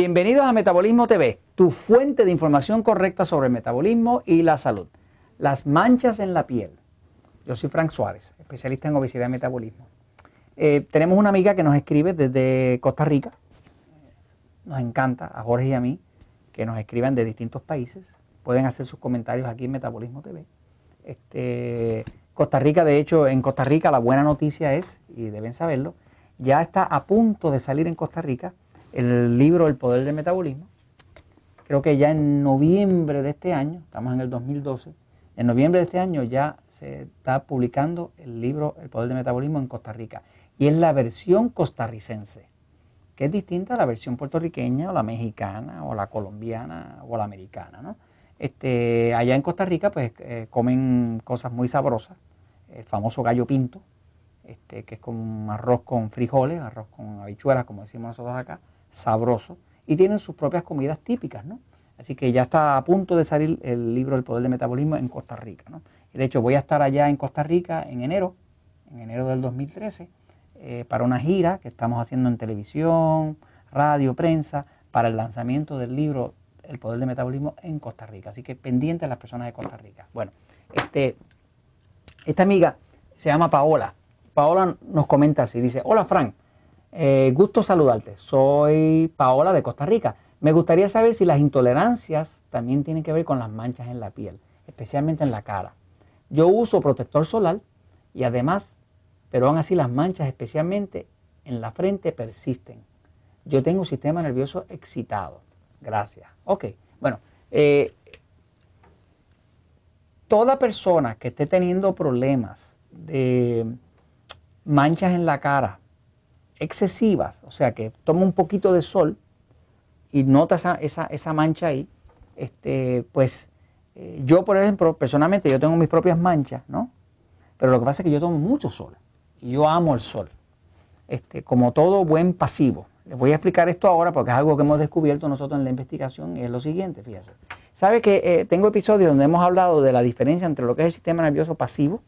Bienvenidos a Metabolismo TV, tu fuente de información correcta sobre el metabolismo y la salud. Las manchas en la piel. Yo soy Frank Suárez, especialista en obesidad y metabolismo. Eh, tenemos una amiga que nos escribe desde Costa Rica. Nos encanta, a Jorge y a mí, que nos escriban de distintos países. Pueden hacer sus comentarios aquí en Metabolismo TV. Este, Costa Rica, de hecho, en Costa Rica la buena noticia es, y deben saberlo, ya está a punto de salir en Costa Rica el libro El Poder del Metabolismo. Creo que ya en noviembre de este año, estamos en el 2012, en noviembre de este año ya se está publicando el libro El Poder del Metabolismo en Costa Rica. Y es la versión costarricense, que es distinta a la versión puertorriqueña o la mexicana o la colombiana o la americana. ¿no? Este, allá en Costa Rica pues eh, comen cosas muy sabrosas, el famoso gallo pinto, este, que es como arroz con frijoles, arroz con habichuelas, como decimos nosotros acá, sabroso, y tienen sus propias comidas típicas, ¿no? Así que ya está a punto de salir el libro El Poder del Metabolismo en Costa Rica, ¿no? de hecho voy a estar allá en Costa Rica en enero, en enero del 2013, eh, para una gira que estamos haciendo en televisión, radio, prensa, para el lanzamiento del libro El Poder del Metabolismo en Costa Rica. Así que pendiente a las personas de Costa Rica. Bueno, este, esta amiga se llama Paola. Paola nos comenta así, dice, hola Frank, eh, gusto saludarte. Soy Paola de Costa Rica. Me gustaría saber si las intolerancias también tienen que ver con las manchas en la piel, especialmente en la cara. Yo uso protector solar y además, pero aún así las manchas, especialmente en la frente, persisten. Yo tengo un sistema nervioso excitado. Gracias. Ok, bueno, eh, toda persona que esté teniendo problemas de manchas en la cara, excesivas, o sea que toma un poquito de sol y nota esa, esa, mancha ahí, este, pues eh, yo, por ejemplo, personalmente yo tengo mis propias manchas, ¿no? Pero lo que pasa es que yo tomo mucho sol y yo amo el sol, este, como todo buen pasivo. Les voy a explicar esto ahora porque es algo que hemos descubierto nosotros en la investigación y es lo siguiente, fíjense. ¿Sabe que eh, tengo episodios donde hemos hablado de la diferencia entre lo que es el sistema nervioso pasivo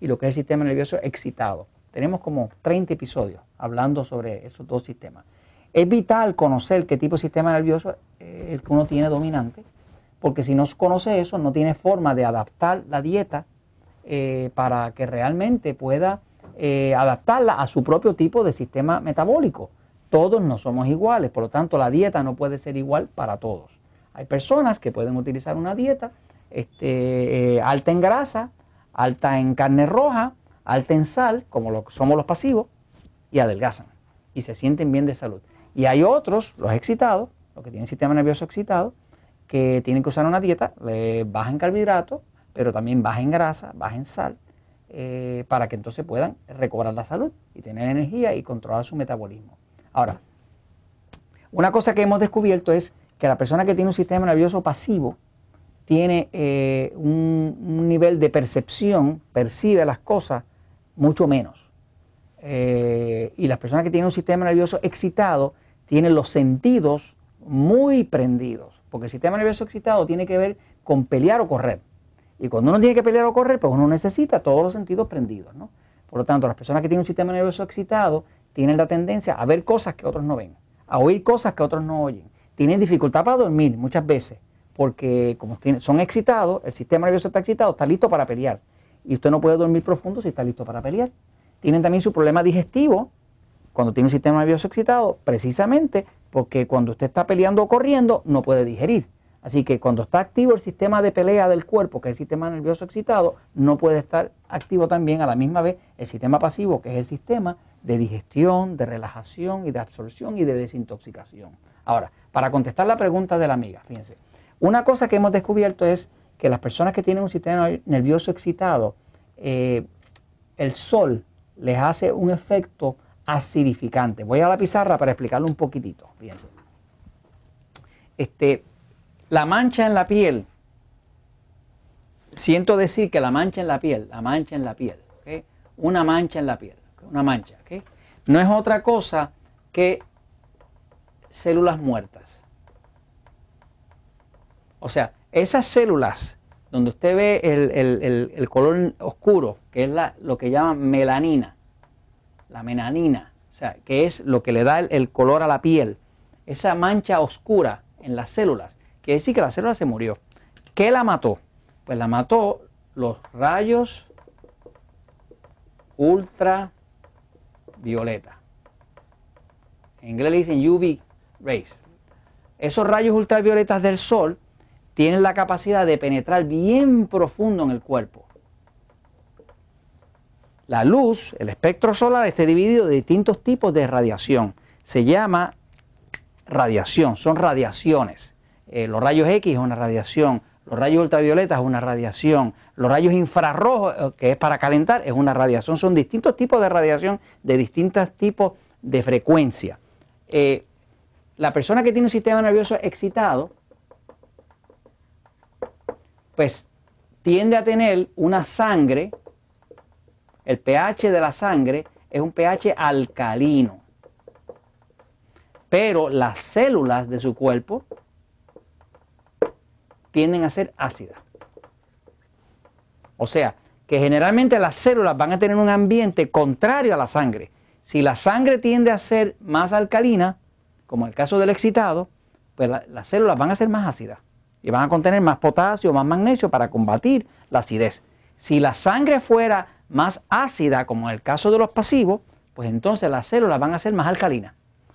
y lo que es el sistema nervioso excitado? Tenemos como 30 episodios hablando sobre esos dos sistemas. Es vital conocer qué tipo de sistema nervioso es el que uno tiene dominante, porque si no conoce eso, no tiene forma de adaptar la dieta eh, para que realmente pueda eh, adaptarla a su propio tipo de sistema metabólico. Todos no somos iguales, por lo tanto la dieta no puede ser igual para todos. Hay personas que pueden utilizar una dieta este, eh, alta en grasa, alta en carne roja, alta en sal, como lo, somos los pasivos, y adelgazan y se sienten bien de salud. Y hay otros, los excitados, los que tienen sistema nervioso excitado, que tienen que usar una dieta baja en carbohidratos, pero también baja en grasa, baja en sal, eh, para que entonces puedan recobrar la salud y tener energía y controlar su metabolismo. Ahora, una cosa que hemos descubierto es que la persona que tiene un sistema nervioso pasivo tiene eh, un nivel de percepción, percibe las cosas mucho menos. Eh, y las personas que tienen un sistema nervioso excitado tienen los sentidos muy prendidos, porque el sistema nervioso excitado tiene que ver con pelear o correr. Y cuando uno tiene que pelear o correr, pues uno necesita todos los sentidos prendidos. ¿no? Por lo tanto, las personas que tienen un sistema nervioso excitado tienen la tendencia a ver cosas que otros no ven, a oír cosas que otros no oyen. Tienen dificultad para dormir muchas veces, porque como son excitados, el sistema nervioso está excitado, está listo para pelear y usted no puede dormir profundo si está listo para pelear. Tienen también su problema digestivo cuando tiene un sistema nervioso excitado, precisamente porque cuando usted está peleando o corriendo no puede digerir. Así que cuando está activo el sistema de pelea del cuerpo, que es el sistema nervioso excitado, no puede estar activo también a la misma vez el sistema pasivo, que es el sistema de digestión, de relajación y de absorción y de desintoxicación. Ahora, para contestar la pregunta de la amiga, fíjense, una cosa que hemos descubierto es que las personas que tienen un sistema nervioso excitado, eh, el sol les hace un efecto acidificante. Voy a la pizarra para explicarlo un poquitito. Fíjense. Este, la mancha en la piel, siento decir que la mancha en la piel, la mancha en la piel, una mancha en la piel, una mancha, no es otra cosa que células muertas. O sea, esas células donde usted ve el, color oscuro, que es lo que llaman melanina, la melanina, o sea, que es lo que le da el, color a la piel, esa mancha oscura en las células, quiere decir que la célula se murió. ¿Qué la mató? Pues la mató los rayos ultravioleta. En inglés le dicen UV rays. Esos rayos ultravioletas del sol tienen la capacidad de penetrar bien profundo en el cuerpo. La luz, el espectro solar, está dividido de distintos tipos de radiación. Se llama radiación, son radiaciones. Eh, los rayos X es una radiación, los rayos ultravioletas es una radiación, los rayos infrarrojos, eh, que es para calentar, es una radiación. Son distintos tipos de radiación de distintos tipos de frecuencia. Eh, la persona que tiene un sistema nervioso excitado, pues tiende a tener una sangre, el pH de la sangre es un pH alcalino, pero las células de su cuerpo tienden a ser ácidas. O sea, que generalmente las células van a tener un ambiente contrario a la sangre. Si la sangre tiende a ser más alcalina, como el caso del excitado, pues las células van a ser más ácidas y van a contener más potasio, más magnesio para combatir la acidez. Si la sangre fuera más ácida, como en el caso de los pasivos, pues entonces las células van a ser más alcalinas.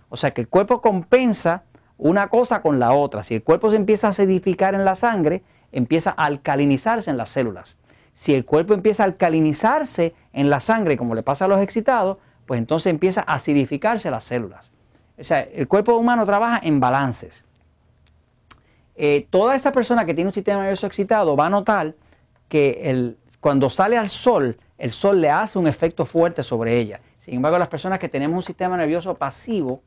O sea que el cuerpo compensa una cosa con la otra. Si el cuerpo se empieza a acidificar en la sangre, empieza a alcalinizarse en las células. Si el cuerpo empieza a alcalinizarse en la sangre, como le pasa a los excitados, pues entonces empieza a acidificarse las células. O sea, el cuerpo humano trabaja en balances. Eh, toda esta persona que tiene un sistema nervioso excitado va a notar que cuando sale al sol, el sol le hace un efecto fuerte sobre ella. Sin embargo, las personas que tenemos un sistema nervioso pasivo,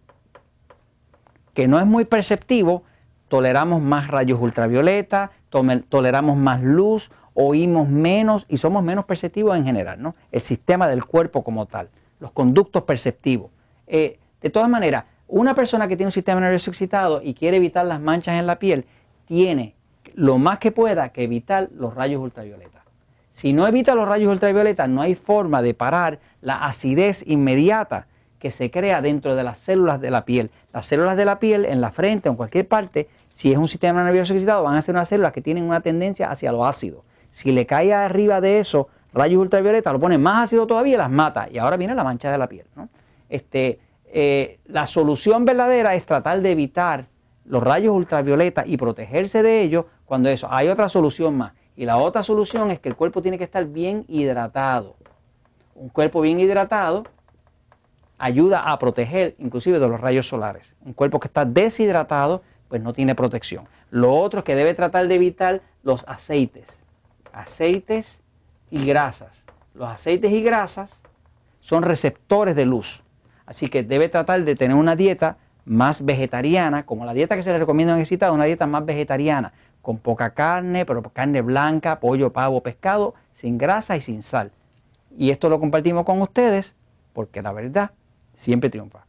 que no es muy perceptivo, toleramos más rayos ultravioleta, toleramos más luz, oímos menos y somos menos perceptivos en general, ¿no? El sistema del cuerpo como tal, los conductos perceptivos. Eh, de todas maneras, una persona que tiene un sistema nervioso excitado y quiere evitar las manchas en la piel, tiene lo más que pueda que evitar los rayos ultravioleta. Si no evita los rayos ultravioleta, no hay forma de parar la acidez inmediata que se crea dentro de las células de la piel. Las células de la piel en la frente o en cualquier parte, si es un sistema nervioso excitado, van a ser unas células que tienen una tendencia hacia lo ácido. Si le cae arriba de eso rayos ultravioleta, lo pone más ácido todavía y las mata. Y ahora viene la mancha de la piel. Este, eh, la solución verdadera es tratar de evitar los rayos ultravioleta y protegerse de ellos cuando eso. Hay otra solución más. Y la otra solución es que el cuerpo tiene que estar bien hidratado. Un cuerpo bien hidratado ayuda a proteger inclusive de los rayos solares. Un cuerpo que está deshidratado pues no tiene protección. Lo otro es que debe tratar de evitar los aceites. Aceites y grasas. Los aceites y grasas son receptores de luz. Así que debe tratar de tener una dieta más vegetariana, como la dieta que se le recomienda en excitado, una dieta más vegetariana, con poca carne, pero carne blanca, pollo, pavo, pescado, sin grasa y sin sal. Y esto lo compartimos con ustedes porque la verdad siempre triunfa.